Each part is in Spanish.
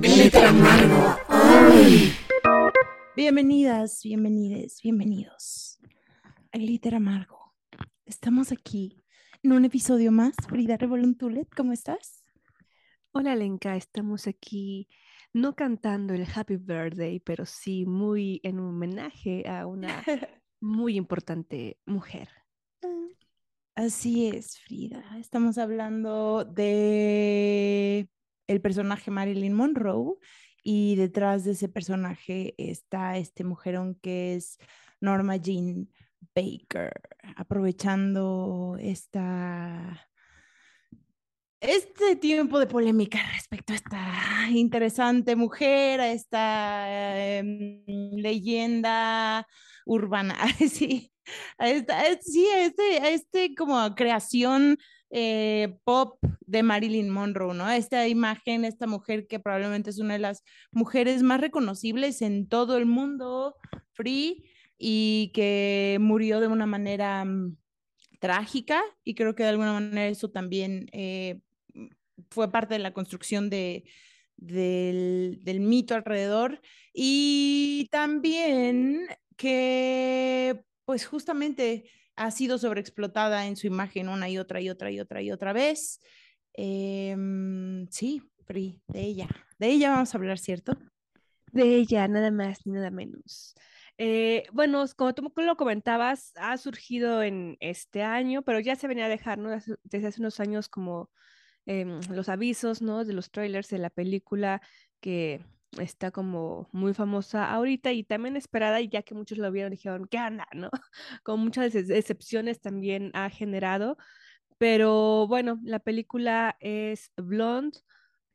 Glitter amargo. Bienvenidas, bienvenides, bienvenidos a Glitter Amargo. Estamos aquí en un episodio más. Frida Revoluntulet, ¿cómo estás? Hola Lenka, estamos aquí no cantando el Happy Birthday, pero sí muy en homenaje a una muy importante mujer. Así es, Frida. Estamos hablando de el personaje Marilyn Monroe y detrás de ese personaje está este mujerón que es Norma Jean Baker, aprovechando esta este tiempo de polémica respecto a esta interesante mujer, a esta em, leyenda urbana, sí, a esta, sí, a este, a este como creación eh, pop de Marilyn Monroe, ¿no? Esta imagen, esta mujer que probablemente es una de las mujeres más reconocibles en todo el mundo, free, y que murió de una manera mm, trágica, y creo que de alguna manera eso también eh, fue parte de la construcción de, del, del mito alrededor, y también que, pues justamente ha sido sobreexplotada en su imagen una y otra y otra y otra y otra vez. Em, sí, Pri, de ella. De ella vamos a hablar, ¿cierto? De ella, nada más ni nada menos. Eh, bueno, como tú lo comentabas, ha surgido en este año, pero ya se venía a dejar, ¿no? Desde hace unos años como em, los avisos, ¿no? De los trailers de la película que está como muy famosa ahorita y también esperada, y ya que muchos lo vieron, dijeron, ¿qué anda? ¿no? Con muchas excepciones también ha generado, pero bueno, la película es Blonde,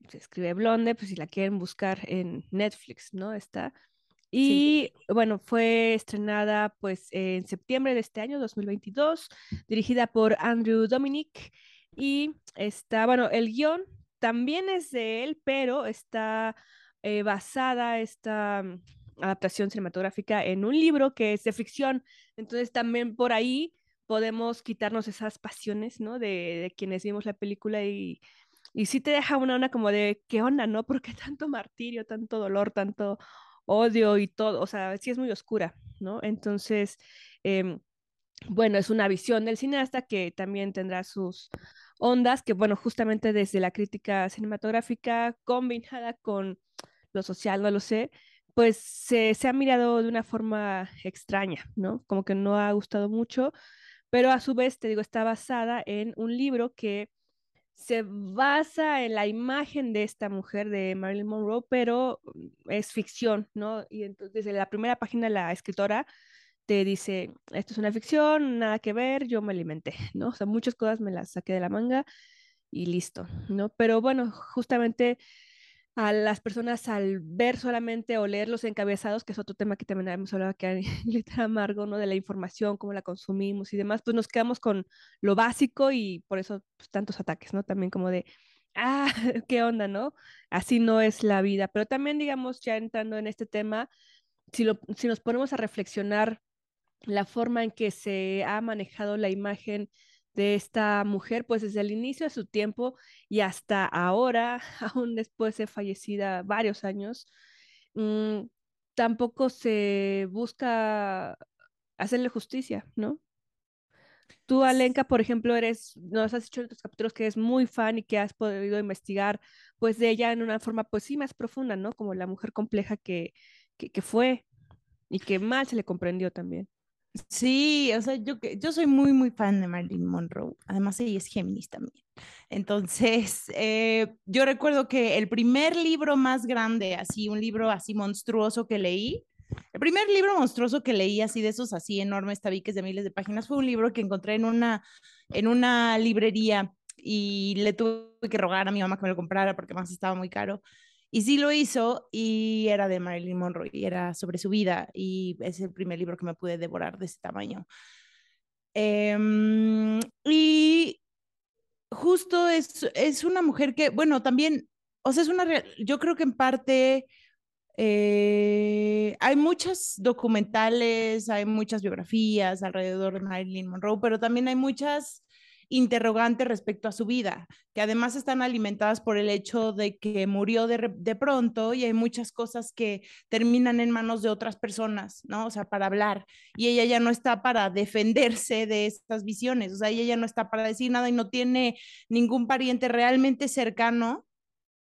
se escribe Blonde, pues si la quieren buscar en Netflix, ¿no? Está. Y bueno, fue estrenada pues en septiembre de este año, 2022, dirigida por Andrew Dominic. Y está, bueno, el guion también es de él, pero está eh, basada esta mm, adaptación cinematográfica en un libro que es de ficción. Entonces también por ahí podemos quitarnos esas pasiones, ¿no? De, quienes vimos la película y, y sí te deja una onda como de, ¿qué onda, no? ¿Por qué tanto martirio, tanto dolor, tanto odio y todo? O sea, sí es muy oscura, ¿no? Entonces, em, bueno, es una visión del cineasta que también tendrá sus ondas, que bueno, justamente desde la crítica cinematográfica combinada con lo social, no lo sé, pues se, se ha mirado de una forma extraña, ¿no? Como que no ha gustado mucho, pero a su vez, te digo, está basada en un libro que se basa en la imagen de esta mujer de Marilyn Monroe, pero es ficción, ¿no? Y entonces desde la primera página la escritora te dice, esto es una ficción, nada que ver, yo me alimenté, ¿no? O sea, muchas cosas me las saqué de la manga y listo, ¿no? Pero bueno, justamente a las personas al ver solamente o leer los encabezados, que es otro tema que también hemos hablado acá en Letra Amargo, ¿no? De la información, cómo la consumimos y demás, pues nos quedamos con lo básico y por eso pues, tantos ataques, ¿no? También como de, ah, qué onda, ¿no? Así no es la vida. Pero también, digamos, ya entrando en este tema, si, lo, si nos ponemos a reflexionar la forma en que se ha manejado la imagen de esta mujer, pues desde el inicio de su tiempo y hasta ahora, aún después de fallecida varios años, mm, tampoco se busca hacerle justicia, ¿no? Tú, Alenka, por ejemplo, eres, nos has dicho en tus capítulos que eres muy fan y que has podido investigar, pues, de ella en una forma, pues sí, más profunda, ¿no? Como la mujer compleja que, que, que fue y que mal se le comprendió también. Sí, o sea, yo, yo soy muy, muy fan de Marilyn Monroe. Además, ella es Géminis también. Entonces, eh, yo recuerdo que el primer libro más grande, así, un libro así monstruoso que leí, el primer libro monstruoso que leí, así de esos así enormes tabiques de miles de páginas, fue un libro que encontré en una, en una librería y le tuve que rogar a mi mamá que me lo comprara porque más estaba muy caro. Y sí lo hizo y era de Marilyn Monroe y era sobre su vida y es el primer libro que me pude devorar de ese tamaño. Em, y justo es, es una mujer que, bueno, también, o sea, es una, yo creo que en parte eh, hay muchos documentales, hay muchas biografías alrededor de Marilyn Monroe, pero también hay muchas interrogantes respecto a su vida, que además están alimentadas por el hecho de que murió de, de, pronto y hay muchas cosas que terminan en manos de otras personas, ¿no? O sea, para hablar. Y ella ya no está para defenderse de estas visiones, o sea, ella ya no está para decir nada y no tiene ningún pariente realmente cercano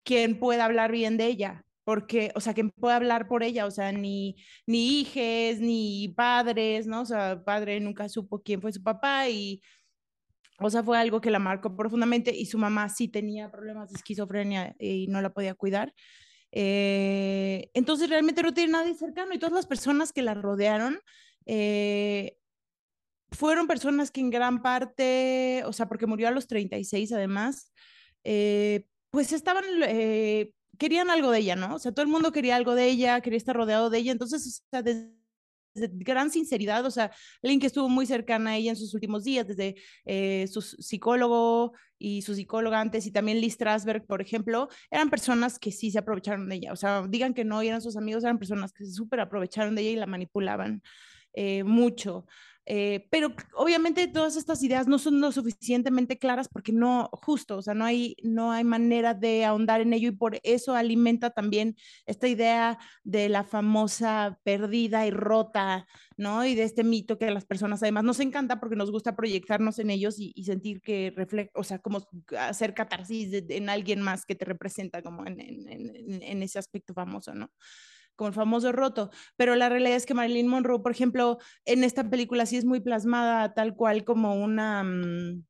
quien pueda hablar bien de ella porque, o sea, que pueda hablar por ella, o sea, ni, ni hijes, ni padres, ¿no? O sea, padre nunca supo quién fue su papá y, o sea, fue algo que la marcó profundamente y su mamá sí tenía problemas de esquizofrenia y no la podía cuidar. Eh, entonces realmente no tiene nadie cercano y todas las personas que la rodearon eh, fueron personas que en gran parte, o sea, porque murió a los 36 además, eh, pues estaban querían algo de ella, ¿no? O sea, todo el mundo quería algo de ella, quería estar rodeado de ella. Entonces, o sea, desde, gran sinceridad, o sea, alguien que estuvo muy cercana a ella en sus últimos días, desde eh, su psicólogo y su psicóloga antes, y también Liz Strasberg, por ejemplo, eran personas que sí se aprovecharon de ella. O sea, digan que no, eran sus amigos, eran personas que se súper aprovecharon de ella y la manipulaban eh, mucho. Eh, pero obviamente todas estas ideas no son lo suficientemente claras porque no, justo, o sea, no hay, no hay manera de ahondar en ello y por eso alimenta también esta idea de la famosa perdida y rota, ¿no? Y de este mito que a las personas además nos encanta porque nos gusta proyectarnos en ellos y, sentir que refleja, o sea, como hacer catarsis en alguien más que te representa como en, en, en ese aspecto famoso, ¿no? Como el famoso roto, pero la realidad es que Marilyn Monroe, por ejemplo, en esta película sí es muy plasmada tal cual como una, mm,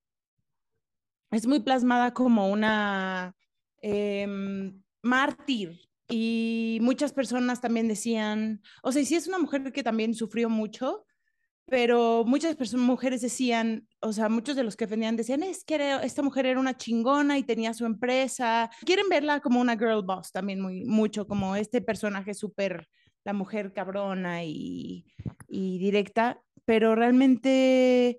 es muy plasmada como una em, mártir. Y muchas personas también decían, o sea, sí es una mujer que también sufrió mucho, pero muchas personas, mujeres decían, o sea, muchos de los que defendían decían, es que esta mujer era una chingona y tenía su empresa. Quieren verla como una girl boss también muy, mucho, como este personaje súper, la mujer cabrona y, y directa, pero realmente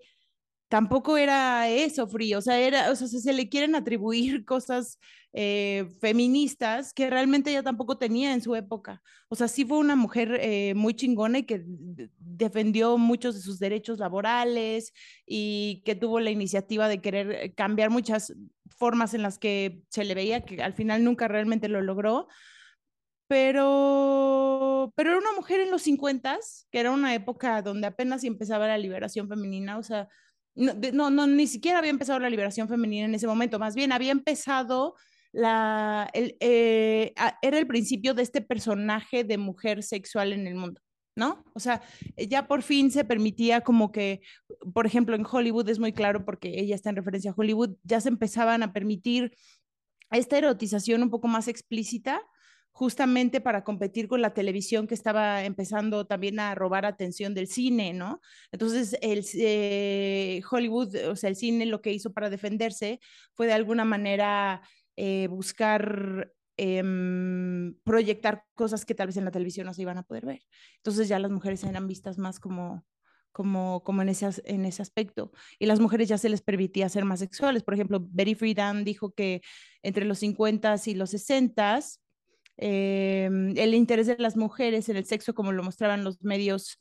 tampoco era eso frío, o sea, era, o sea, se le quieren atribuir cosas eh, feministas que realmente ella tampoco tenía en su época. O sea, sí fue una mujer eh, muy chingona y que defendió muchos de sus derechos laborales y que tuvo la iniciativa de querer cambiar muchas formas en las que se le veía que al final nunca realmente lo logró. Pero, pero era una mujer en los 50, que era una época donde apenas empezaba la liberación femenina, o sea, no, no, ni siquiera había empezado la liberación femenina en ese momento, más bien había empezado la, el, eh, era el principio de este personaje de mujer sexual en el mundo. ¿no? O sea, ya por fin se permitía como que, por ejemplo, en Hollywood es muy claro porque ella está en referencia a Hollywood, ya se empezaban a permitir esta erotización un poco más explícita justamente para competir con la televisión que estaba empezando también a robar atención del cine, ¿no? Entonces, el, eh, Hollywood, o sea, el cine lo que hizo para defenderse fue de alguna manera eh, buscar em, proyectar cosas que tal vez en la televisión no se iban a poder ver. Entonces ya las mujeres eran vistas más como, como, como en, ese, en ese aspecto. Y las mujeres ya se les permitía ser más sexuales. Por ejemplo, Betty Friedan dijo que entre los 50 y los 60 Em, el interés de las mujeres en el sexo, como lo mostraban los medios,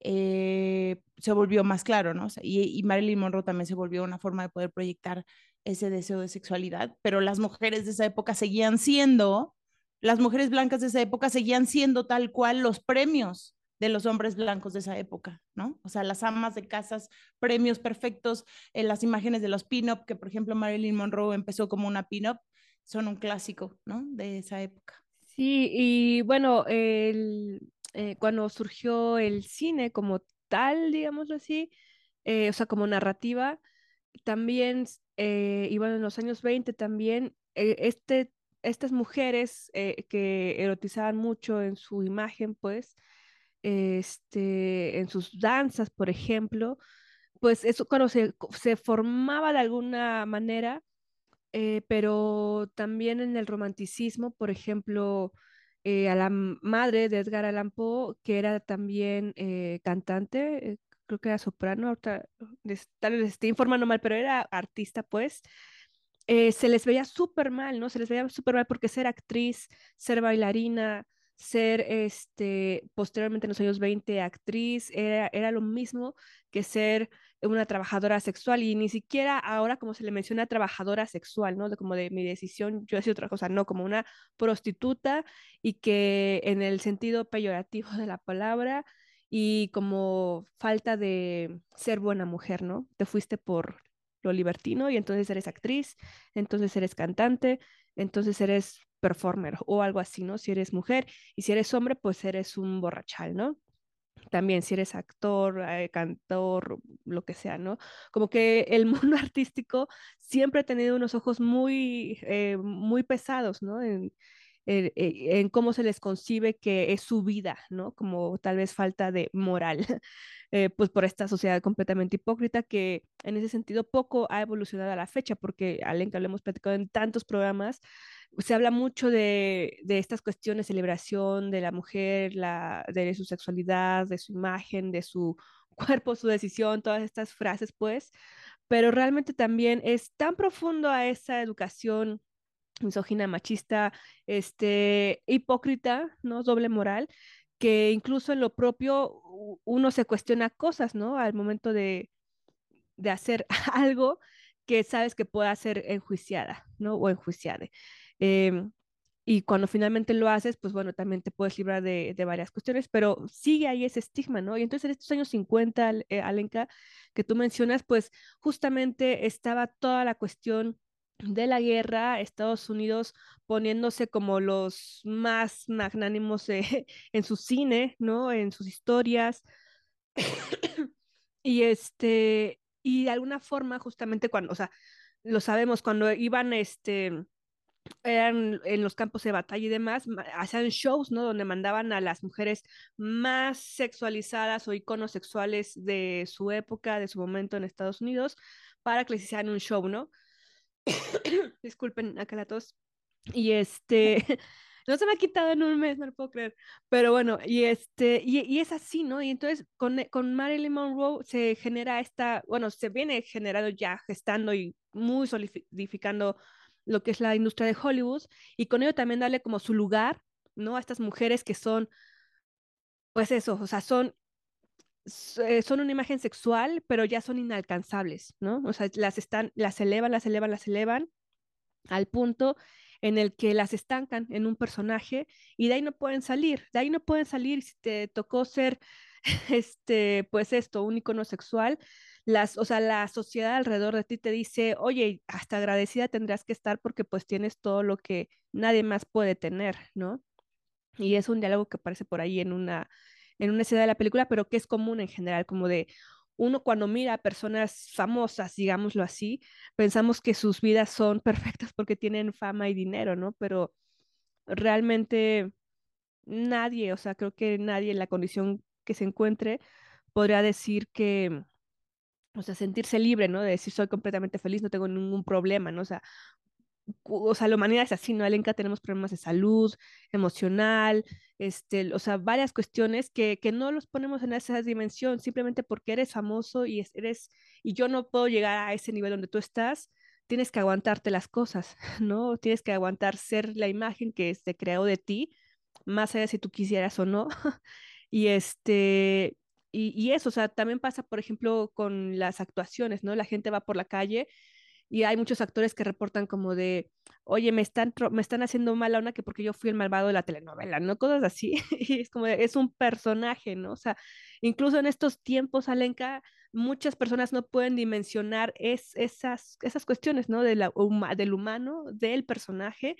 eh, se volvió más claro, ¿no? y, Marilyn Monroe también se volvió una forma de poder proyectar ese deseo de sexualidad, pero las mujeres de esa época seguían siendo, las mujeres blancas de esa época seguían siendo tal cual los premios de los hombres blancos de esa época, ¿no? O sea, las amas de casas, premios perfectos, en las imágenes de los pin-up, que por ejemplo Marilyn Monroe empezó como una pin-up, son un clásico, ¿no? De esa época. Sí, y bueno, eh, cuando surgió el cine como tal, digámoslo así, eh, o sea, como narrativa, también, eh, y bueno, en los años 20 también, este, estas mujeres que erotizaban mucho en su imagen, pues, este, en sus danzas, por ejemplo, pues eso cuando se, se formaba de alguna manera, eh, pero también en el romanticismo, por ejemplo, eh, a la madre de Edgar Allan Poe, que era también eh, cantante, creo que era soprano, ahorita tal vez estoy informando mal, pero era artista, pues, se les veía súper mal, ¿no? Se les veía súper mal porque ser actriz, ser bailarina, ser, este, posteriormente en los años 20, actriz, era, era lo mismo que ser una trabajadora sexual y ni siquiera ahora como se le menciona trabajadora sexual, ¿no? Como de mi decisión, yo decía otra cosa, no, como una prostituta y que en el sentido peyorativo de la palabra y como falta de ser buena mujer, ¿no? Te fuiste por lo libertino y entonces eres actriz, entonces eres cantante, entonces eres performer o algo así, ¿no? Si eres mujer y si eres hombre, pues eres un borrachal, ¿no? También si eres actor, eh, cantor, lo que sea, ¿no? Como que el mundo artístico siempre ha tenido unos ojos muy, eh, muy pesados, ¿no? En, en, en, cómo se les concibe que es su vida, ¿no? Como tal vez falta de moral, eh, pues por esta sociedad completamente hipócrita que en ese sentido poco ha evolucionado a la fecha, porque Alenka lo hemos platicado en tantos programas, se habla mucho de, de, estas cuestiones, celebración de la mujer, la, de su sexualidad, de su imagen, de su cuerpo, su decisión, todas estas frases, pues, pero realmente también es tan profundo a esa educación misógina, machista, este, hipócrita, ¿no? Doble moral, que incluso en lo propio uno se cuestiona cosas, ¿no? Al momento de, de hacer algo que sabes que pueda ser enjuiciada, ¿no? O enjuiciada. Eh, y cuando finalmente lo haces, pues bueno, también te puedes librar de, de, varias cuestiones, pero sigue ahí ese estigma, ¿no? Y entonces en estos años 50, eh, Alenka, que tú mencionas, pues justamente estaba toda la cuestión de la guerra, Estados Unidos poniéndose como los más magnánimos eh, en su cine, ¿no? En sus historias. y este, y de alguna forma, justamente cuando, o sea, lo sabemos, cuando iban, este, eran en los campos de batalla y demás, hacían shows, ¿no? Donde mandaban a las mujeres más sexualizadas o iconos sexuales de su época, de su momento en Estados Unidos, para que les hicieran un show, ¿no? Disculpen acá la tos. Y este, no se me ha quitado en un mes, no lo puedo creer. Pero bueno, y este, y, y es así, ¿no? Y entonces con, con Marilyn Monroe se genera esta, bueno, se viene generando ya, gestando y muy solidificando lo que es la industria de Hollywood, y con ello también darle como su lugar, ¿no? A estas mujeres que son, pues eso, o sea, son eh, son una imagen sexual, pero ya son inalcanzables, ¿no? O sea, las están, las elevan, las elevan, las elevan al punto en el que las estancan en un personaje y de ahí no pueden salir, de ahí no pueden salir si te tocó ser, este, pues esto, un icono sexual, las, o sea, la sociedad alrededor de ti te dice, oye, hasta agradecida tendrás que estar porque pues tienes todo lo que nadie más puede tener, ¿no? Y es un diálogo que aparece por ahí en una, en una escena de la película, pero que es común en general, como de uno cuando mira a personas famosas, digámoslo así, pensamos que sus vidas son perfectas porque tienen fama y dinero, ¿no? Pero realmente nadie, o sea, creo que nadie en la condición que se encuentre podría decir que, o sea, sentirse libre, ¿no? De decir soy completamente feliz, no tengo ningún problema, ¿no? O sea, o sea, la humanidad es así, ¿no? Alenka tenemos problemas de salud, emocional, este, o sea, varias cuestiones que, que no los ponemos en esa dimensión simplemente porque eres famoso y eres, y yo no puedo llegar a ese nivel donde tú estás, tienes que aguantarte las cosas, ¿no? Tienes que aguantar ser la imagen que se creó de ti, más allá de si tú quisieras o no. y este, y, y eso, o sea, también pasa, por ejemplo, con las actuaciones, ¿no? La gente va por la calle y hay muchos actores que reportan como de, oye, me están, me están haciendo mala una que porque yo fui el malvado de la telenovela, ¿no? Cosas así. Y es como, de, es un personaje, ¿no? O sea, incluso en estos tiempos, Alenka, muchas personas no pueden dimensionar es, esas, esas cuestiones, ¿no? De la, del humano, del personaje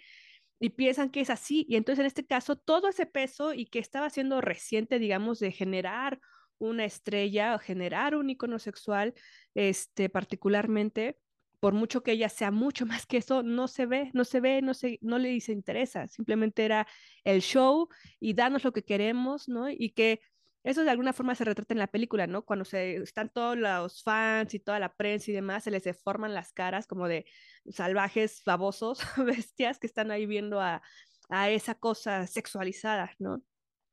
y piensan que es así. Y entonces en este caso, todo ese peso y que estaba siendo reciente, digamos, de generar una estrella o generar un icono sexual, este, particularmente, por mucho que ella sea mucho más que eso, no se ve, no se ve, no, se, no le dice interesa, simplemente era el show y danos lo que queremos, ¿no? Y que eso de alguna forma se retrata en la película, ¿no? Cuando se están todos los fans y toda la prensa y demás, se les deforman las caras como de salvajes, babosos, bestias que están ahí viendo a, a esa cosa sexualizada, ¿no?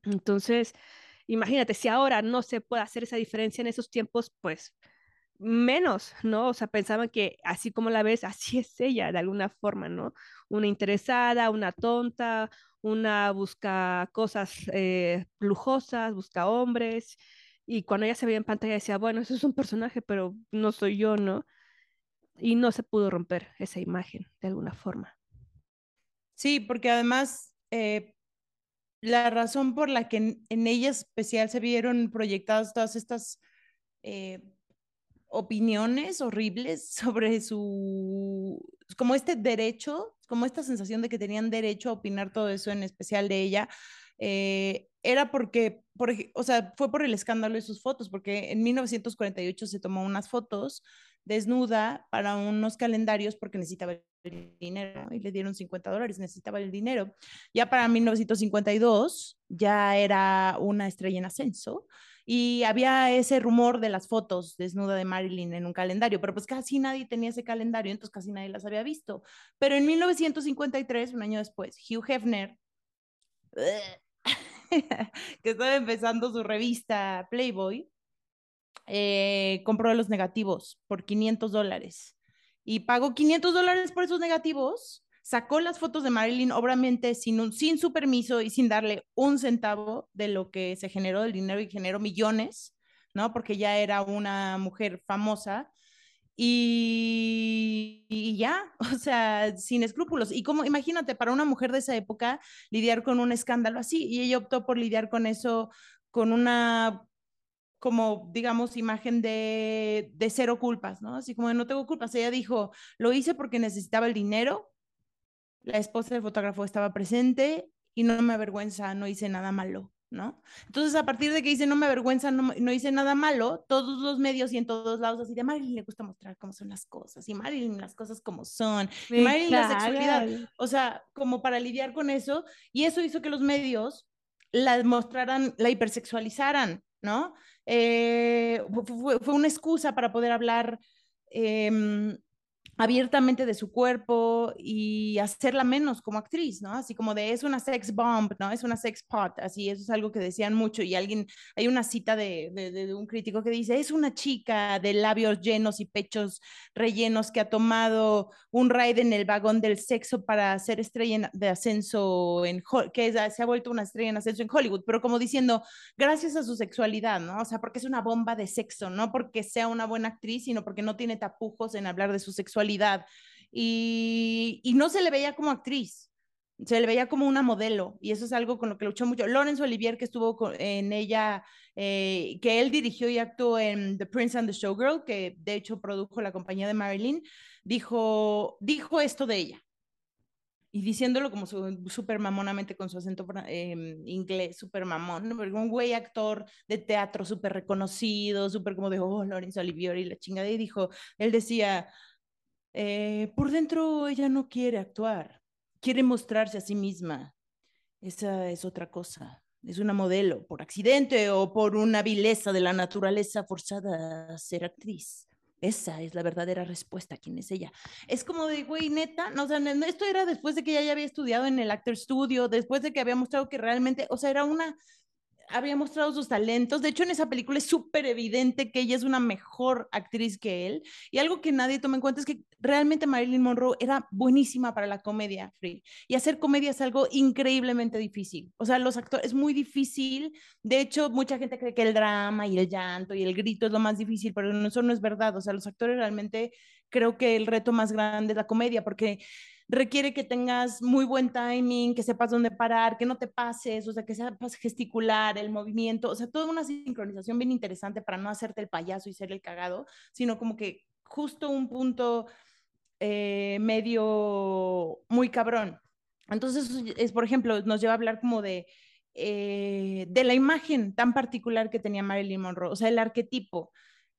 Entonces, imagínate, si ahora no se puede hacer esa diferencia en esos tiempos, pues menos, ¿no? O sea, pensaban que así como la ves, así es ella, de alguna forma, ¿no? Una interesada, una tonta, una busca cosas eh, lujosas, busca hombres, Y cuando ella se veía en pantalla decía, bueno, eso es un personaje, pero no soy yo, ¿no? Y no se pudo romper esa imagen de alguna forma. Sí, porque además eh, la razón por la que en, ella especial se vieron proyectadas todas estas eh, opiniones horribles sobre su, como este derecho, como esta sensación de que tenían derecho a opinar todo eso, en especial de ella, eh, era porque, por, o sea, fue por el escándalo de sus fotos, porque en 1948 se tomó unas fotos desnuda para unos calendarios porque necesitaba el dinero y le dieron 50 dólares, necesitaba el dinero. Ya para 1952 ya era una estrella en ascenso y había ese rumor de las fotos desnuda de Marilyn en un calendario, pero pues casi nadie tenía ese calendario, entonces casi nadie las había visto. Pero en 1953, un año después, Hugh Hefner, que estaba empezando su revista Playboy, eh, compró los negativos por 500 dólares y pagó 500 dólares por esos negativos, sacó las fotos de Marilyn, obviamente sin, sin su permiso y sin darle un centavo de lo que se generó del dinero y generó millones, ¿no? Porque ya era una mujer famosa. Y, y, ya, o sea, sin escrúpulos. Y como, imagínate, para una mujer de esa época lidiar con un escándalo así, y ella optó por lidiar con eso con una como, digamos, imagen de, de cero culpas, ¿no? Así como de no tengo culpas. Ella dijo, lo hice porque necesitaba el dinero, la esposa del fotógrafo estaba presente y no me avergüenza, no hice nada malo, ¿no? Entonces, a partir de que dice no me avergüenza, no, no hice nada malo, todos los medios y en todos lados así de Marilyn le gusta mostrar cómo son las cosas y Marilyn las cosas como son, y Marilyn la sexualidad, o sea, como para lidiar con eso, y eso hizo que los medios la mostraran, la hipersexualizaran, ¿no? Eh, fue, una excusa para poder hablar eh, abiertamente de su cuerpo y hacerla menos como actriz, ¿no? Así como de es una sex bomb, ¿no? Es una sex pot, así, eso es algo que decían mucho y alguien, hay una cita de, un crítico que dice, es una chica de labios llenos y pechos rellenos que ha tomado un ride en el vagón del sexo para ser estrella de ascenso en, que se ha vuelto una estrella en ascenso en Hollywood, pero como diciendo, gracias a su sexualidad, ¿no? O sea, porque es una bomba de sexo, no porque sea una buena actriz, sino porque no tiene tapujos en hablar de su sexualidad y, y, no se le veía como actriz, se le veía como una modelo y eso es algo con lo que luchó mucho. Lorenzo Olivier, que estuvo en ella, eh, que él dirigió y actuó en The Prince and the Showgirl, que de hecho produjo la compañía de Marilyn, dijo, dijo esto de ella. Y diciéndolo como súper mamonamente con su acento eh, inglés, súper mamón, un güey actor de teatro súper reconocido, súper como de, oh, Lorenzo Olivier y la chingada, y dijo, él decía, eh, por dentro ella no quiere actuar, quiere mostrarse a sí misma. Esa es otra cosa. Es una modelo por accidente o por una vileza de la naturaleza forzada a ser actriz. Esa es la verdadera respuesta. ¿Quién es ella? Es como de, güey, neta, no, o sea, esto era después de que ella ya había estudiado en el Actor Studio, después de que había mostrado que realmente, o sea, era una había mostrado sus talentos. De hecho, en esa película es súper evidente que ella es una mejor actriz que él. Y algo que nadie toma en cuenta es que realmente Marilyn Monroe era buenísima para la comedia, Free. Y hacer comedia es algo increíblemente difícil. O sea, los actores es muy difícil. De hecho, mucha gente cree que el drama y el llanto y el grito es lo más difícil, pero eso no es verdad. O sea, los actores realmente creo que el reto más grande es la comedia, porque requiere que tengas muy buen timing, que sepas dónde parar, que no te pases, o sea, que sepas gesticular, el movimiento, o sea, toda una sincronización bien interesante para no hacerte el payaso y ser el cagado, sino como que justo un punto eh, medio muy cabrón. Entonces, es, por ejemplo, nos lleva a hablar como de, eh, de la imagen tan particular que tenía Marilyn Monroe, o sea, el arquetipo.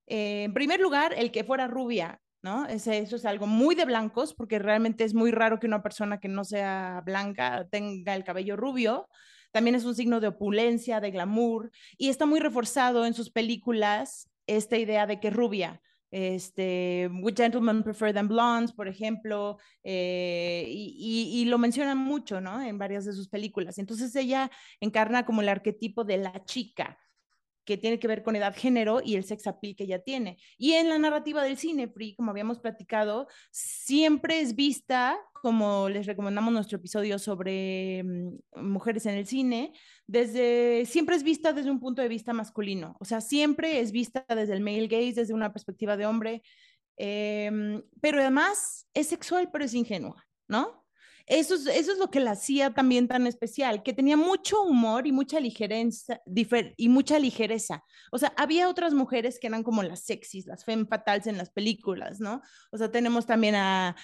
Eh, en primer lugar, el que fuera rubia, ¿no? Ese, eso es algo muy de blancos, porque realmente es muy raro que una persona que no sea blanca tenga el cabello rubio. También es un signo de opulencia, de glamour, y está muy reforzado en sus películas esta idea de que rubia. Este, With Gentlemen Prefer Than Blondes, por ejemplo, eh, y, y, lo mencionan mucho, ¿no? En varias de sus películas. Entonces ella encarna como el arquetipo de la chica, que tiene que ver con edad, género y el sex appeal que ella tiene. Y en la narrativa del cine, Free, como habíamos platicado, siempre es vista, como les recomendamos nuestro episodio sobre mm, mujeres en el cine, desde, siempre es vista desde un punto de vista masculino, o sea, siempre es vista desde el male gaze, desde una perspectiva de hombre, em, pero además es sexual, pero es ingenua, ¿no? Eso es, eso es lo que la hacía también tan especial, que tenía mucho humor y mucha ligereza, y mucha ligereza. O sea, había otras mujeres que eran como las sexys, las femme en las películas, ¿no? O sea, tenemos también a,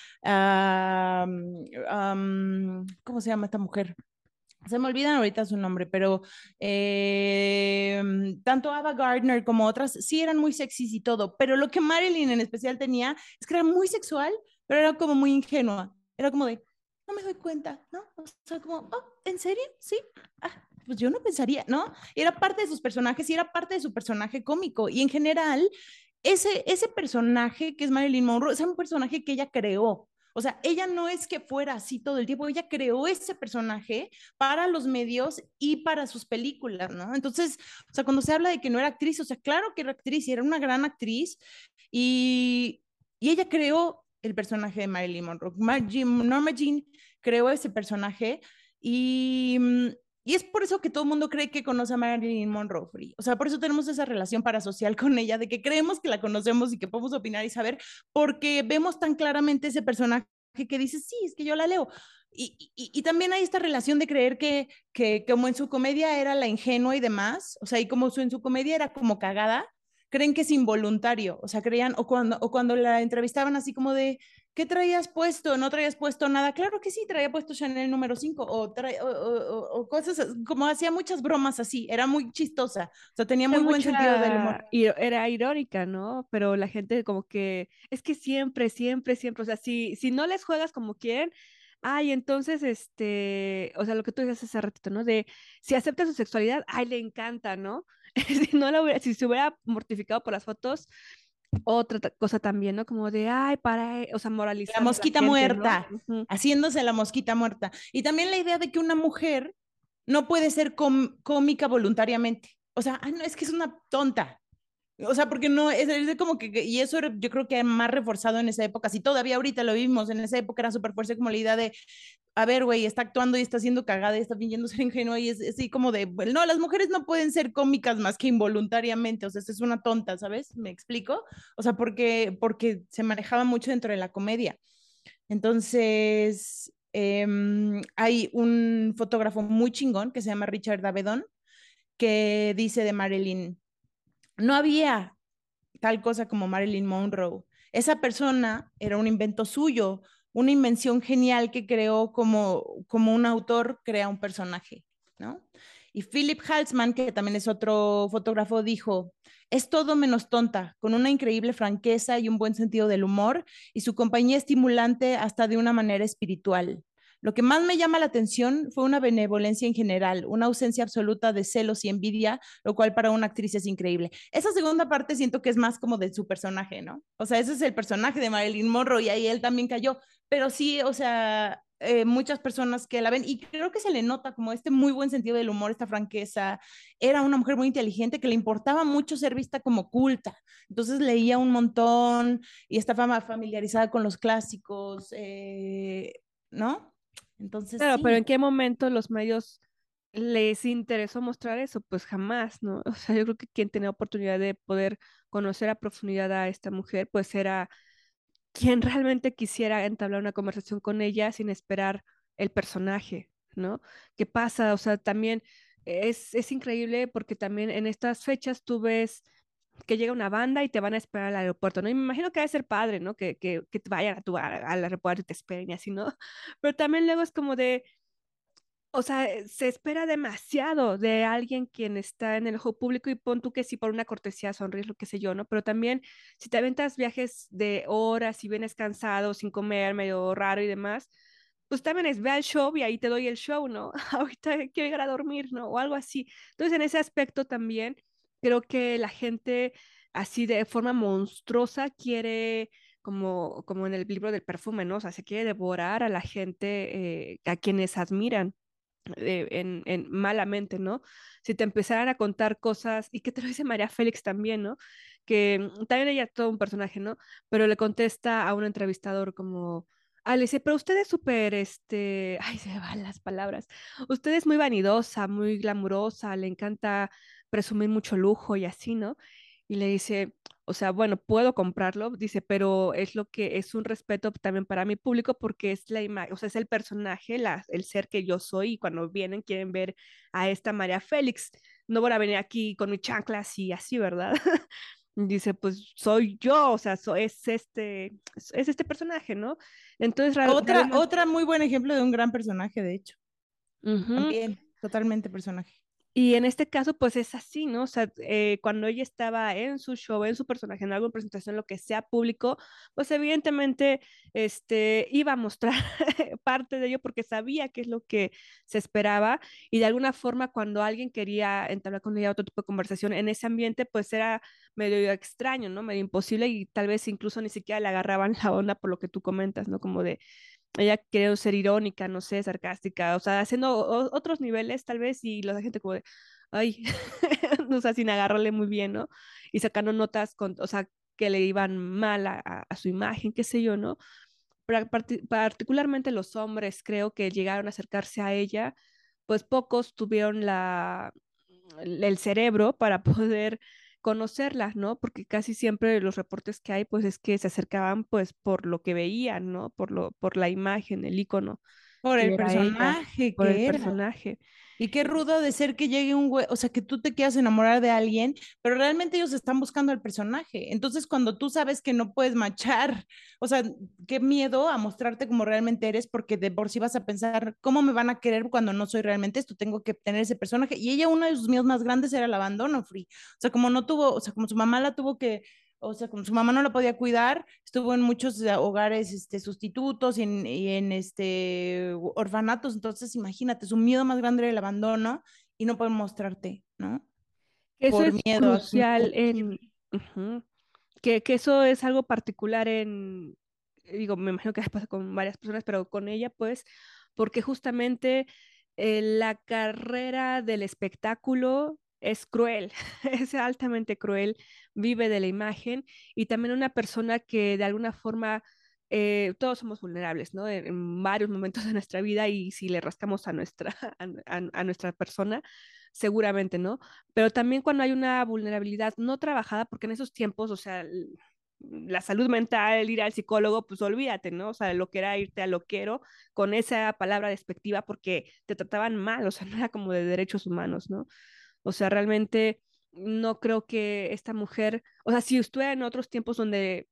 ¿cómo se llama esta mujer? Se me olvidan ahorita su nombre, pero eh, tanto Ava Gardner como otras sí eran muy sexys y todo, pero lo que Marilyn en especial tenía es que era muy sexual, pero era como muy ingenua. Era como de, no me doy cuenta, ¿no? O sea, como, oh, ¿en serio? Sí. Ah, pues yo no pensaría, ¿no? Era parte de sus personajes y era parte de su personaje cómico. Y en general, ese, ese personaje que es Marilyn Monroe es un personaje que ella creó. O sea, ella no es que fuera así todo el tiempo, ella creó ese personaje para los medios y para sus películas, ¿no? Entonces, o sea, cuando se habla de que no era actriz, o sea, claro que era actriz y era una gran actriz y, y ella creó el personaje de Marilyn Monroe. Norma Jean creó ese personaje y, y es por eso que todo el mundo cree que conoce a Marilyn Monroe. O sea, por eso tenemos esa relación parasocial con ella, de que creemos que la conocemos y que podemos opinar y saber, porque vemos tan claramente ese personaje que dice, sí, es que yo la leo. Y, y, también hay esta relación de creer que, que como en su comedia era la ingenua y demás, o sea, y como en su comedia era como cagada, creen que es involuntario, o sea, creían, o cuando, o cuando la entrevistaban así como de, ¿qué traías puesto? ¿No traías puesto nada? Claro que sí, traía puesto Chanel número 5 o, o, cosas, como hacía muchas bromas así, era muy chistosa, o sea, tenía muy buen sentido del humor. Era irónica, ¿no? Pero la gente como que, es que siempre, siempre, siempre, o sea, si, si no les juegas como quieren, ay, entonces, este, o sea, lo que tú dices hace ratito, ¿no? De si acepta su sexualidad, ay, le encanta, ¿no? si, no la hubiera, si se hubiera mortificado por las fotos, otra cosa también, ¿no? Como de, ay, para, e", o sea, moralizar. La mosquita muerta, haciéndose la mosquita muerta. Y también la idea de que una mujer no puede ser cómica voluntariamente. O sea, no, es que es una tonta. O sea, porque no, es, es, como que, y eso yo creo que más reforzado en esa época, si todavía ahorita lo vimos, en esa época era súper fuerte como la idea de, a ver, güey, está actuando y está haciendo cagada y está fingiendo ser ingenua y es así como de, no, las mujeres no pueden ser cómicas más que involuntariamente, o sea, es una tonta, ¿sabes? ¿Me explico? O sea, porque, porque se manejaba mucho dentro de la comedia. Entonces, em, hay un fotógrafo muy chingón que se llama Richard Avedon, que dice de Marilyn, no había tal cosa como Marilyn Monroe. Esa persona era un invento suyo, una invención genial que creó como, como un autor crea un personaje, ¿no? Y Philip Halsman, que también es otro fotógrafo, dijo, es todo menos tonta, con una increíble franqueza y un buen sentido del humor, y su compañía estimulante hasta de una manera espiritual. Lo que más me llama la atención fue una benevolencia en general, una ausencia absoluta de celos y envidia, lo cual para una actriz es increíble. Esa segunda parte siento que es más como de su personaje, ¿no? O sea, ese es el personaje de Marilyn Monroe y ahí él también cayó, pero sí, o sea, eh, muchas personas que la ven y creo que se le nota como este muy buen sentido del humor, esta franqueza. Era una mujer muy inteligente que le importaba mucho ser vista como culta. Entonces leía un montón y estaba familiarizada con los clásicos, eh, ¿no? Entonces, claro, pero ¿en qué momento los medios les interesó mostrar eso? Pues jamás, ¿no? O sea, yo creo que quien tenía oportunidad de poder conocer a profundidad a esta mujer, pues era quien realmente quisiera entablar una conversación con ella sin esperar el personaje, ¿no? ¿Qué pasa? O sea, también es, es increíble porque también en estas fechas tú ves que llega una banda y te van a esperar al aeropuerto, ¿no? Y me imagino que va a ser padre, ¿no? Que, que, que vayan a tu, al aeropuerto y te esperen y así, ¿no? Pero también luego es como de, o sea, eh, se espera demasiado de alguien quien está en el ojo público y pon tú que sí por una cortesía sonríes, lo que sé yo, ¿no? Pero también si te aventas viajes de horas y vienes cansado, sin comer, medio raro y demás, pues también es ve al show y ahí te doy el show, ¿no? Ahorita quiero ir a dormir, ¿no? O algo así. Entonces, en ese aspecto también creo que la gente así de forma monstruosa quiere, como, como en el libro del perfume, ¿no? O sea, se quiere devorar a la gente, eh, a quienes admiran. Eh, en, en, malamente, ¿no? Si te empezaran a contar cosas, y que te lo dice María Félix también, ¿no? Que mm, también ella es todo un personaje, ¿no? Pero le contesta a un entrevistador como, ah, le dice, pero usted es súper, este, ay, se me van las palabras, usted es muy vanidosa, muy glamurosa, le encanta presumir mucho lujo y así, ¿no? Y le dice, o sea, bueno, puedo comprarlo, dice, pero es lo que es un respeto también para mi público porque es la imagen, o sea, es el personaje, la, el ser que yo soy y cuando vienen quieren ver a esta María Félix. No voy a venir aquí con mi chanclas y así, ¿verdad? dice, pues soy yo, o sea, es este, es este personaje, ¿no? Entonces, otra, otra muy buen ejemplo de un gran personaje, de hecho. También, totalmente personaje. Y en este caso, pues es así, ¿no? O sea, eh, cuando ella estaba en su show, en su personaje, en alguna presentación, lo que sea público, pues evidentemente este, iba a mostrar parte de ello porque sabía qué es lo que se esperaba y de alguna forma cuando alguien quería entablar con ella otro tipo de conversación en ese ambiente, pues era medio extraño, ¿no? Medio imposible y tal vez incluso ni siquiera le agarraban la onda por lo que tú comentas, ¿no? Como de, ella quiere ser irónica, no sé, sarcástica, o sea, haciendo otros niveles tal vez y la gente como de, ay, o sea, sin agarrarle muy bien, ¿no? Y sacando notas, con, o sea, que le iban mal a, su imagen, qué sé yo, ¿no? particularmente los hombres creo que llegaron a acercarse a ella, pues pocos tuvieron la, el cerebro para poder conocerlas, ¿no? Porque casi siempre los reportes que hay, pues es que se acercaban, pues, por lo que veían, ¿no? Por lo, por la imagen, el icono. Por el personaje, por el personaje. Y qué rudo de ser que llegue un güey, o sea, que tú te quieras enamorar de alguien, pero realmente ellos están buscando al personaje. Entonces, cuando tú sabes que no puedes machar, o sea, qué miedo a mostrarte como realmente eres, porque de por sí vas a pensar, ¿cómo me van a querer cuando no soy realmente esto? Tengo que tener ese personaje. Y ella, uno de sus miedos más grandes era el abandono, Free. O sea, como no tuvo, o sea, como su mamá la tuvo que o sea, como su mamá no la podía cuidar, estuvo en muchos eh, hogares este, sustitutos y en, este, orfanatos, entonces imagínate, su miedo más grande era el abandono y no pueden mostrarte, ¿no? Eso es miedo crucial en... que, que, eso es algo particular en, digo, me imagino que pasa con varias personas, pero con ella, pues, porque justamente eh, la carrera del espectáculo es cruel, es altamente cruel, vive de la imagen y también una persona que de alguna forma eh, todos somos vulnerables, ¿no? En, varios momentos de nuestra vida y si le rascamos a nuestra, a, nuestra persona, seguramente, ¿no? Pero también cuando hay una vulnerabilidad no trabajada, porque en esos tiempos, o sea, la salud mental, ir al psicólogo, pues olvídate, ¿no? O sea, lo que era irte a loquero con esa palabra despectiva porque te trataban mal, o sea, no era como de derechos humanos, ¿no? O sea, realmente no creo que esta mujer, o sea, si estuviera en otros tiempos donde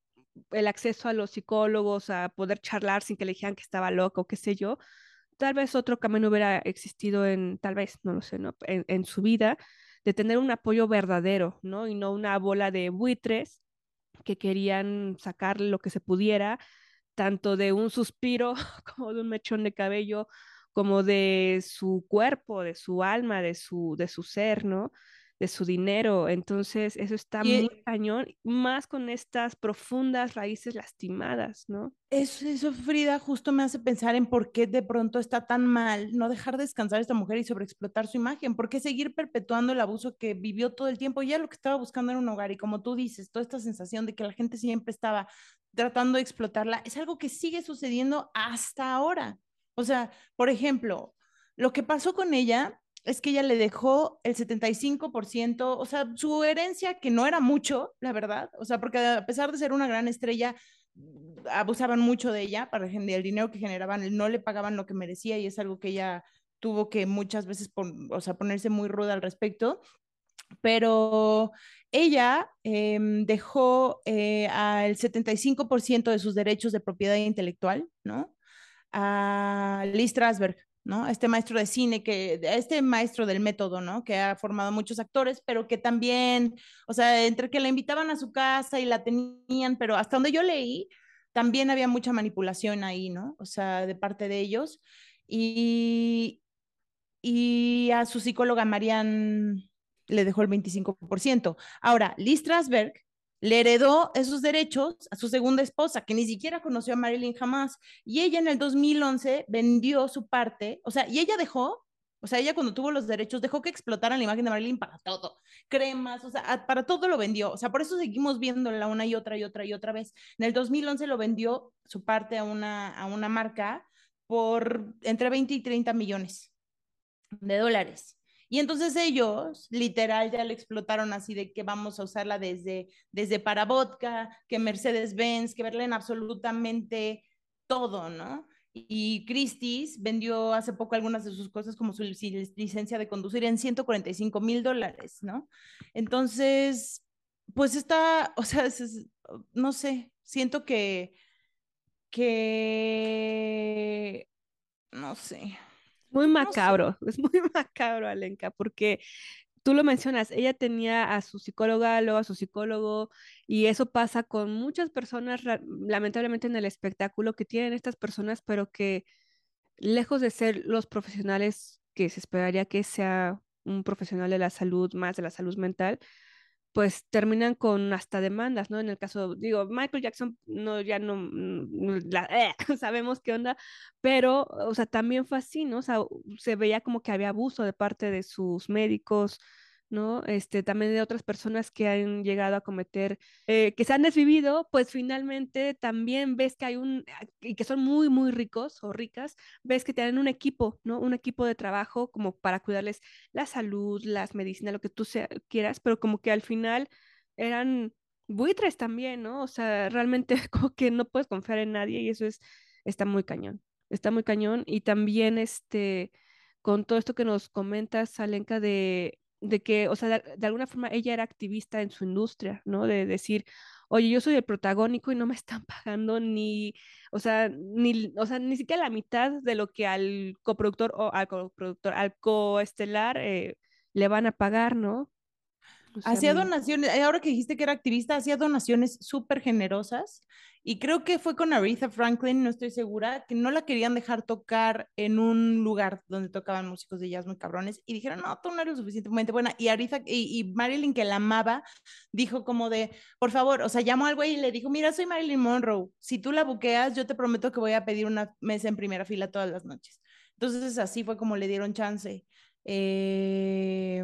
el acceso a los psicólogos, a poder charlar sin que le dijeran que estaba loco, qué sé yo, tal vez otro camino hubiera existido en, tal vez, no lo sé, ¿no? En, en, su vida, de tener un apoyo verdadero, ¿no? Y no una bola de buitres que querían sacarle lo que se pudiera, tanto de un suspiro como de un mechón de cabello como de su cuerpo, de su alma, de su, de su ser, ¿no? De su dinero. Entonces, eso está muy cañón, más con estas profundas raíces lastimadas, ¿no? Eso, eso, Frida, justo me hace pensar en por qué de pronto está tan mal no dejar descansar a esta mujer y sobreexplotar su imagen, por qué seguir perpetuando el abuso que vivió todo el tiempo. Ya lo que estaba buscando era un hogar y como tú dices, toda esta sensación de que la gente siempre estaba tratando de explotarla, es algo que sigue sucediendo hasta ahora. O sea, por ejemplo, lo que pasó con ella es que ella le dejó el 75%, o sea, su herencia, que no era mucho, la verdad, o sea, porque a pesar de ser una gran estrella, abusaban mucho de ella para el dinero que generaban, no le pagaban lo que merecía y es algo que ella tuvo que muchas veces o sea, ponerse muy ruda al respecto. Pero ella em, dejó eh, al 75% de sus derechos de propiedad intelectual, ¿no? A Lee Strasberg, ¿no? Este maestro de cine, que, este maestro del método, ¿no? Que ha formado muchos actores, pero que también, o sea, entre que la invitaban a su casa y la tenían, pero hasta donde yo leí, también había mucha manipulación ahí, ¿no? O sea, de parte de ellos. Y, y a su psicóloga Marianne le dejó el 25%. Ahora, Lee Strasberg le heredó esos derechos a su segunda esposa, que ni siquiera conoció a Marilyn jamás. Y ella en el 2011 vendió su parte, o sea, y ella dejó O sea, ella cuando tuvo los derechos dejó que explotaran la imagen de Marilyn para todo. Cremas, o sea, para todo lo vendió. O sea, por eso seguimos viéndola una y otra y otra y otra vez. En el 2011 lo vendió su parte a una, a una marca por entre 20 y 30 millones de dólares. Y entonces ellos, literal, ya le explotaron así de que vamos a usarla desde, desde para vodka, que Mercedes-Benz, que verla en absolutamente todo, ¿no? Y Christie's vendió hace poco algunas de sus cosas como su licencia de conducir en 145 mil dólares, ¿no? Entonces, pues está, o sea, no sé, siento que, que, no sé, muy macabro, es muy macabro, Alenka, porque tú lo mencionas, ella tenía a su psicóloga, luego a su psicólogo, y eso pasa con muchas personas, lamentablemente en el espectáculo, que tienen estas personas, pero que lejos de ser los profesionales que se esperaría que sea un profesional de la salud, más de la salud mental, pues terminan con hasta demandas, ¿no? En el caso, digo, Michael Jackson, no, ya no, mm, eh, sabemos qué onda, pero, o sea, también fue así, ¿no? O sea, se veía como que había abuso de parte de sus médicos, ¿no? Este, también de otras personas que han llegado a cometer, eh, que se han desvivido, pues finalmente también ves que hay un, ah, y que son muy, muy ricos o ricas, ves que tienen un equipo, ¿no? Un equipo de trabajo como para cuidarles la salud, las medicinas, lo que tú quieras, pero como que al final eran buitres también, ¿no? O sea, realmente como que no puedes confiar en nadie y eso es, está muy cañón, está muy cañón y también este con todo esto que nos comentas, Alenka, de de que, o sea, de, alguna forma ella era activista en su industria, ¿no? De decir, oye, yo soy el protagónico y no me están pagando ni, o sea, ni, o sea, ni siquiera la mitad de lo que al coproductor o al coproductor, al coestelar eh, le van a pagar, ¿no? hacía donaciones, ahora que dijiste que era activista, hacía donaciones súper generosas y creo que fue con Aretha Franklin, no estoy segura, que no la querían dejar tocar en un lugar donde tocaban músicos de jazz muy cabrones y dijeron, no, tú no eres suficientemente buena. Y Aretha y, y, Marilyn, que la amaba, dijo como de, por favor, o sea, llamó al güey y le dijo, mira, soy Marilyn Monroe, si tú la buqueas, yo te prometo que voy a pedir una mesa en primera fila todas las noches. Entonces así fue como le dieron chance. Eh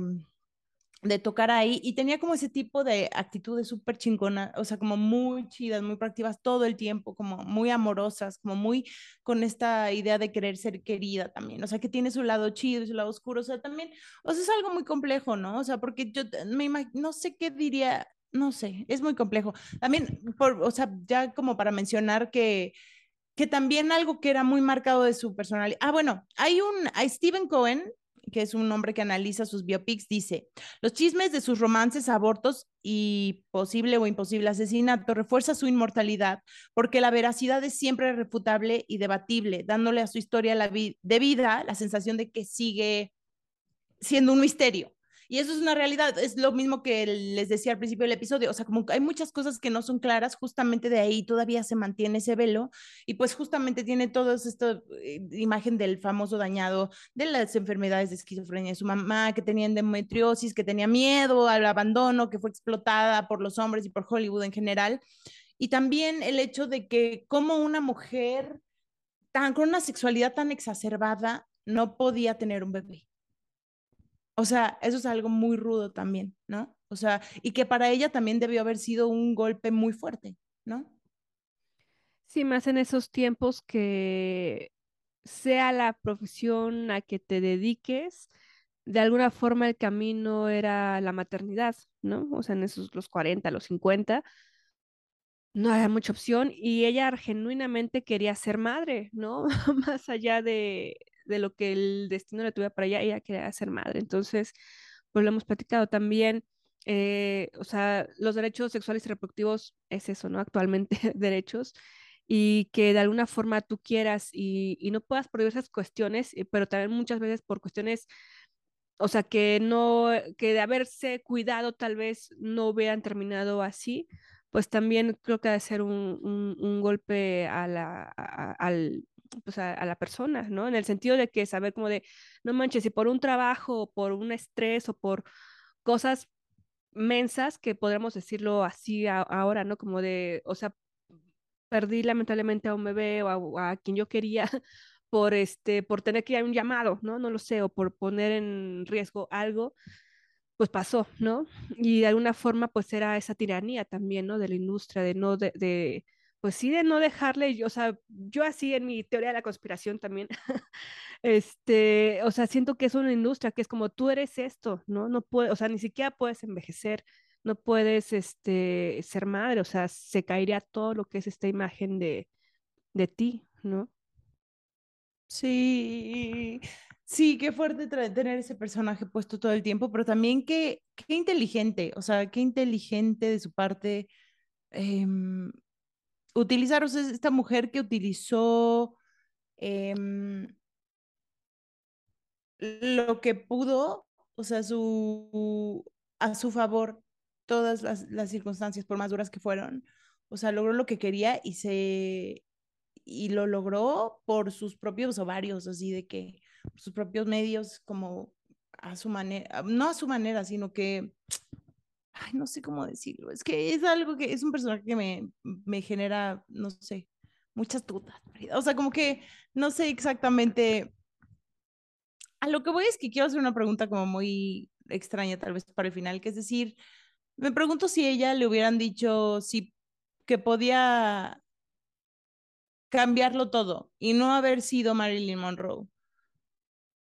de tocar ahí y tenía como ese tipo de actitudes súper chingonas, o sea, como muy chidas, muy proactivas todo el tiempo, como muy amorosas, como muy con esta idea de querer ser querida también, o sea, que tiene su lado chido y su lado oscuro, o sea, también, o sea, es algo muy complejo, ¿no? O sea, porque yo me imagino, no sé qué diría, no sé, es muy complejo. También, por, o sea, ya como para mencionar que que también algo que era muy marcado de su personalidad. Ah, bueno, hay un, hay Stephen Cohen, que es un hombre que analiza sus biopics, dice, los chismes de sus romances, abortos y posible o imposible asesinato refuerza su inmortalidad porque la veracidad es siempre refutable y debatible, dándole a su historia la de vida la sensación de que sigue siendo un misterio. Y eso es una realidad, es lo mismo que les decía al principio del episodio, o sea, como hay muchas cosas que no son claras, justamente de ahí todavía se mantiene ese velo y pues justamente tiene toda esta eh, imagen del famoso dañado de las enfermedades de esquizofrenia de su mamá, que tenía endometriosis, que tenía miedo al abandono, que fue explotada por los hombres y por Hollywood en general. Y también el hecho de que como una mujer tan, con una sexualidad tan exacerbada no podía tener un bebé. O sea, eso es algo muy rudo también, ¿no? O sea, y que para ella también debió haber sido un golpe muy fuerte, ¿no? Sí, más en esos tiempos que sea la profesión a que te dediques, de alguna forma el camino era la maternidad, ¿no? O sea, en esos los 40, los 50, no había mucha opción y ella genuinamente quería ser madre, ¿no? Más allá de, de lo que el destino le tuviera para ella, ella quería ser madre. Entonces, pues lo hemos platicado también. Eh, o sea, los derechos sexuales y reproductivos es eso, ¿no? Actualmente derechos y que de alguna forma tú quieras y, y no puedas por diversas cuestiones, eh, pero también muchas veces por cuestiones, o sea, que no, que de haberse cuidado tal vez no hubieran terminado así, pues también creo que ha de ser un, un, golpe al, pues a, la persona, ¿no? En el sentido de que saber como de, no manches, si por un trabajo, por un estrés o por cosas mensas, que podríamos decirlo así ahora, ¿no? Como de, o sea, perdí lamentablemente a un bebé o a, quien yo quería por este, por tener que ir a un llamado, ¿no? No lo sé, o por poner en riesgo algo, pues pasó, ¿no? Y de alguna forma, pues era esa tiranía también, ¿no? De la industria, de no, de, de pues sí, de no dejarle, o sea, yo así en mi teoría de la conspiración también, este, o sea, siento que es una industria que es como tú eres esto, ¿no? No puede, o sea, ni siquiera puedes envejecer, no puedes, este, ser madre, o sea, se caería todo lo que es esta imagen de, de ti, ¿no? Sí, sí, qué fuerte tener ese personaje puesto todo el tiempo, pero también qué, qué inteligente, o sea, qué inteligente de su parte eh, utilizar, o sea, esta mujer que utilizó eh, lo que pudo, o sea, su, a su favor, todas las, las circunstancias, por más duras que fueron, o sea, logró lo que quería y se y lo logró por sus propios ovarios, así de que sus propios medios, como a su manera, no a su manera, sino que, ay, no sé cómo decirlo, es que es algo que es un personaje que me, me genera, no sé, muchas dudas, o sea, como que no sé exactamente, a lo que voy es que quiero hacer una pregunta como muy extraña tal vez para el final, que es decir, me pregunto si ella le hubieran dicho si que podía cambiarlo todo y no haber sido Marilyn Monroe,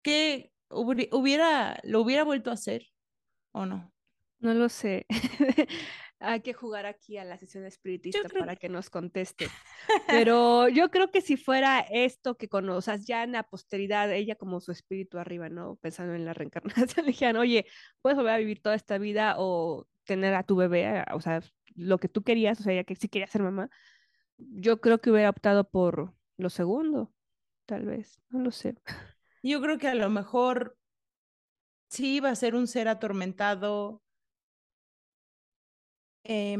¿qué hubiera, lo hubiera vuelto a hacer o no? No lo sé. Hay que jugar aquí a la sesión espiritista para que nos conteste. Pero yo creo que si fuera esto que conoces ya en la posteridad, ella como su espíritu arriba, ¿no? Pensando en la reencarnación, le dijeron, oye, puedes volver a vivir toda esta vida o tener a tu bebé, o sea, lo que tú querías, o sea, ella que sí quería ser mamá, yo creo que hubiera optado por lo segundo, tal vez, no lo sé. Yo creo que a lo mejor sí iba a ser un ser atormentado eh,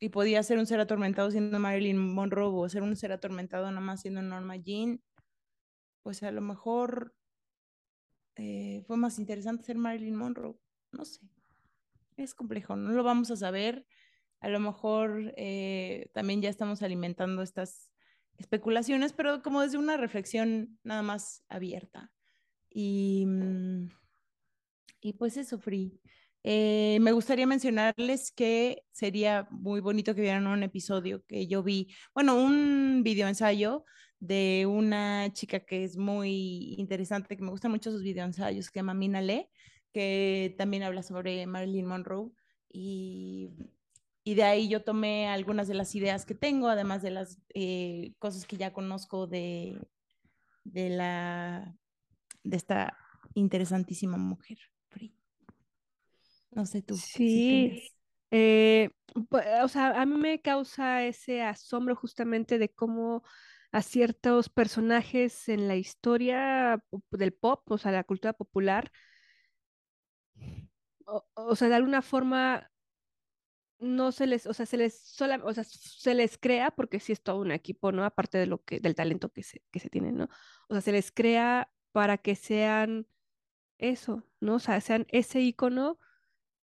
y podía ser un ser atormentado siendo Marilyn Monroe o ser un ser atormentado nada más siendo Norma Jean, pues a lo mejor eh, fue más interesante ser Marilyn Monroe, no sé, es complejo, no lo vamos a saber a lo mejor eh, también ya estamos alimentando estas especulaciones, pero como desde una reflexión nada más abierta. Y, mm, y pues eso, Free. Eh, me gustaría mencionarles que sería muy bonito que vieran un episodio que yo vi, bueno, un video ensayo de una chica que es muy interesante, que me gustan mucho sus videoensayos, que se llama Mina Le, que también habla sobre Marilyn Monroe. Y de ahí yo tomé algunas de las ideas que tengo, además de las eh, cosas que ya conozco de, de, la, de esta interesantísima mujer. No sé tú. Sí, eh, o sea, a mí me causa ese asombro justamente de cómo a ciertos personajes en la historia del pop, o sea, la cultura popular, o, o sea, de alguna forma no se les, o sea, se les sola, o sea, se les crea porque sí es todo un equipo, ¿no? Aparte de lo que, del talento que se, que se tiene, ¿no? O sea, se les crea para que sean eso, ¿no? O sea, sean ese icono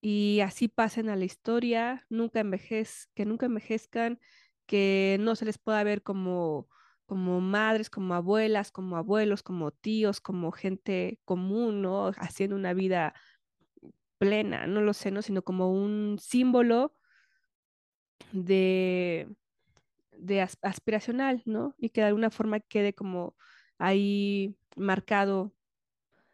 y así pasen a la historia, nunca envejez, que nunca envejezcan, que no se les pueda ver como, como madres, como abuelas, como abuelos, como tíos, como gente común, ¿no? Haciendo una vida plena, no lo sé, ¿no? Sino como un símbolo de, de aspiracional, ¿no? Y que de alguna forma quede como ahí marcado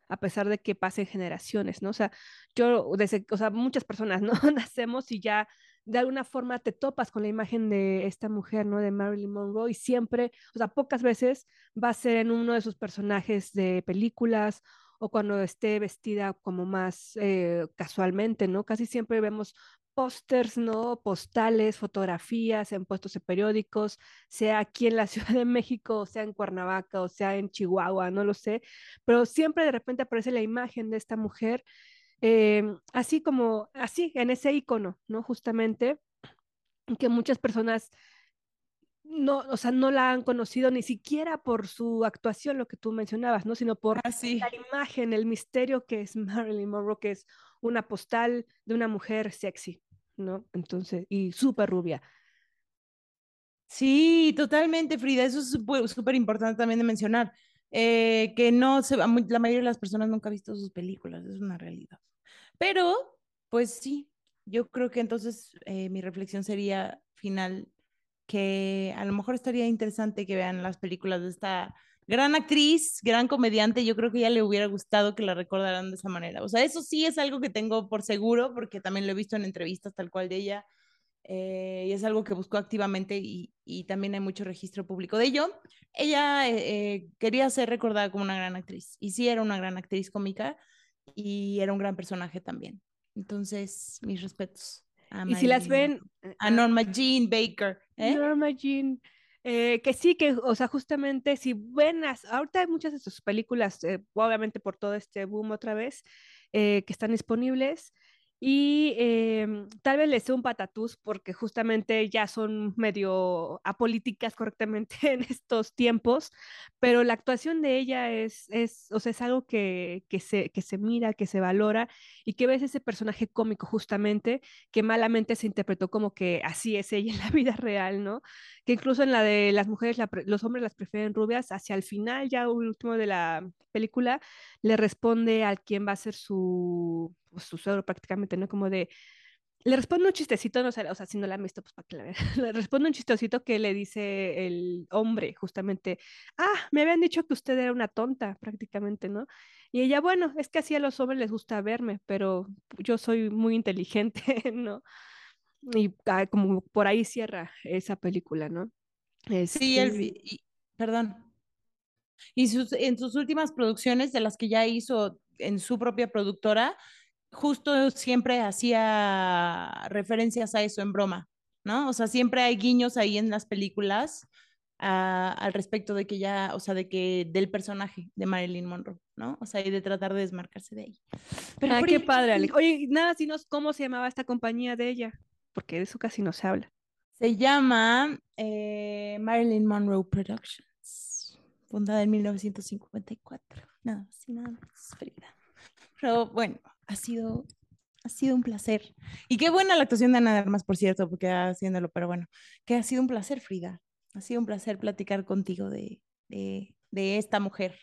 a pesar de que pasen generaciones, ¿no? O sea, yo, desde, o sea, muchas personas, ¿no? Nacemos y ya de alguna forma te topas con la imagen de esta mujer, ¿no? De Marilyn Monroe y siempre, o sea, pocas veces va a ser en uno de sus personajes de películas o cuando esté vestida como más eh, casualmente, ¿no? Casi siempre vemos pósters, ¿no? Postales, fotografías en puestos de periódicos, sea aquí en la Ciudad de México, o sea en Cuernavaca, o sea en Chihuahua, no lo sé, pero siempre de repente aparece la imagen de esta mujer, eh, así como, así, en ese icono, ¿no? Justamente, que muchas personas no, o sea, no la han conocido ni siquiera por su actuación, lo que tú mencionabas, ¿no? Sino por ah, la imagen, el misterio que es Marilyn Monroe, que es una postal de una mujer sexy. ¿No? Entonces, y súper rubia. Sí, totalmente, Frida, eso es súper importante también de mencionar. eh, que no se, la mayoría de las personas nunca ha visto sus películas, es una realidad. Pero, pues sí, yo creo que entonces eh, mi reflexión sería final que a lo mejor estaría interesante que vean las películas de esta gran actriz, gran comediante, yo creo que ya le hubiera gustado que la recordaran de esa manera. O sea, eso sí es algo que tengo por seguro, porque también lo he visto en entrevistas tal cual de ella, eh, y es algo que buscó activamente y, y, también hay mucho registro público de ello. Ella eh, eh, quería ser recordada como una gran actriz, y sí era una gran actriz cómica, y era un gran personaje también. Entonces, mis respetos. y si las ven... A Norma Jean Baker. Norma Jean. Eh, que sí, que, o sea, justamente si buenas, ahorita hay muchas de sus películas, eh, obviamente por todo este boom otra vez, eh, que están disponibles, y em, tal vez les sea un patatús porque justamente ya son medio apolíticas correctamente en estos tiempos, pero la actuación de ella es, es, o sea, es algo que, que, se, que se mira, que se valora y que ves ese personaje cómico justamente que malamente se interpretó como que así es ella en la vida real, ¿no? Que incluso en la de las mujeres, los hombres las prefieren rubias, hacia el final, ya último de la película, le responde al quien va a ser su pues, su suegro prácticamente, ¿no? Como de, le responde un chistecito, no sé, o sea, si no la han visto, pues para que la vean. Le responde un chistecito que le dice el hombre, justamente, ah, me habían dicho que usted era una tonta, prácticamente, ¿no? Y ella, bueno, es que así a los hombres les gusta verme, pero yo soy muy inteligente, ¿no? Y ah, como por ahí cierra esa película, ¿no? Sí, el, este perdón. Y sus, en sus últimas producciones, de las que ya hizo en su propia productora, justo siempre hacía referencias a eso en broma, ¿no? O sea, siempre hay guiños ahí en las películas ah, al respecto de que ya, o sea, de que del personaje de Marilyn Monroe, ¿no? O sea, y de tratar de desmarcarse de ahí. Pero ah, qué padre, Alex. Oye, nada, nos cómo se llamaba esta compañía de ella, porque de eso casi no se habla. Se llama eh, Marilyn Monroe Productions, fundada en 1954. Nada, sin nada más, Frida. Pero bueno, ha sido, ha sido un placer. Y qué buena la actuación de Ana de por cierto, porque haciéndolo, pero bueno, que ha sido un placer, Frida. Ha sido un placer platicar contigo de, de, de esta mujer.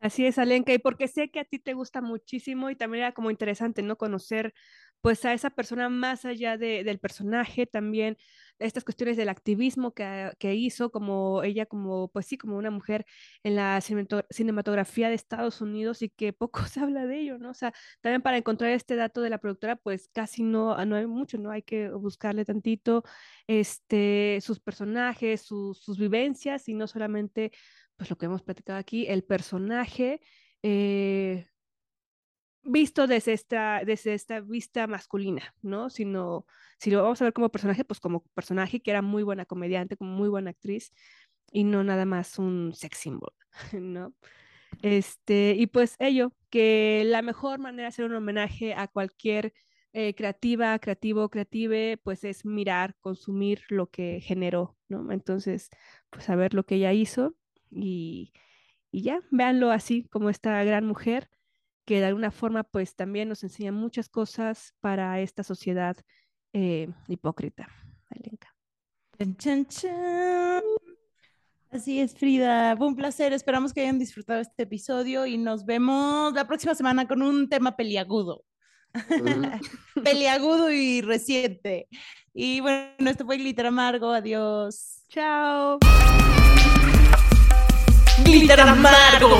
Así es, Alenka, y porque sé que a ti te gusta muchísimo y también era como interesante, ¿no? Conocer pues a esa persona más allá de, del personaje, también estas cuestiones del activismo que, que, hizo, como ella, como, pues sí, como una mujer en la cinematografía de Estados Unidos y que poco se habla de ello, ¿no? O sea, también para encontrar este dato de la productora, pues casi no, no hay mucho, ¿no? Hay que buscarle tantito, este, sus personajes, sus, sus vivencias y no solamente, pues lo que hemos platicado aquí, el personaje. Eh, visto desde esta, desde esta vista masculina, ¿no? Sino, si lo vamos a ver como personaje, pues como personaje que era muy buena comediante, como muy buena actriz, y no nada más un sex symbol, ¿no? Este, y pues ello, que la mejor manera de hacer un homenaje a cualquier eh, creativa, creativo, creative, pues es mirar, consumir lo que generó, ¿no? Entonces, pues saber lo que ella hizo y, y ya, véanlo así como esta gran mujer que de alguna forma pues también nos enseña muchas cosas para esta sociedad eh, hipócrita. Así es, Frida. Fue un placer. Esperamos que hayan disfrutado este episodio y nos vemos la próxima semana con un tema peliagudo. peliagudo y reciente. Y bueno, esto fue Glitter Amargo. Adiós. Chao. Glitter Amargo.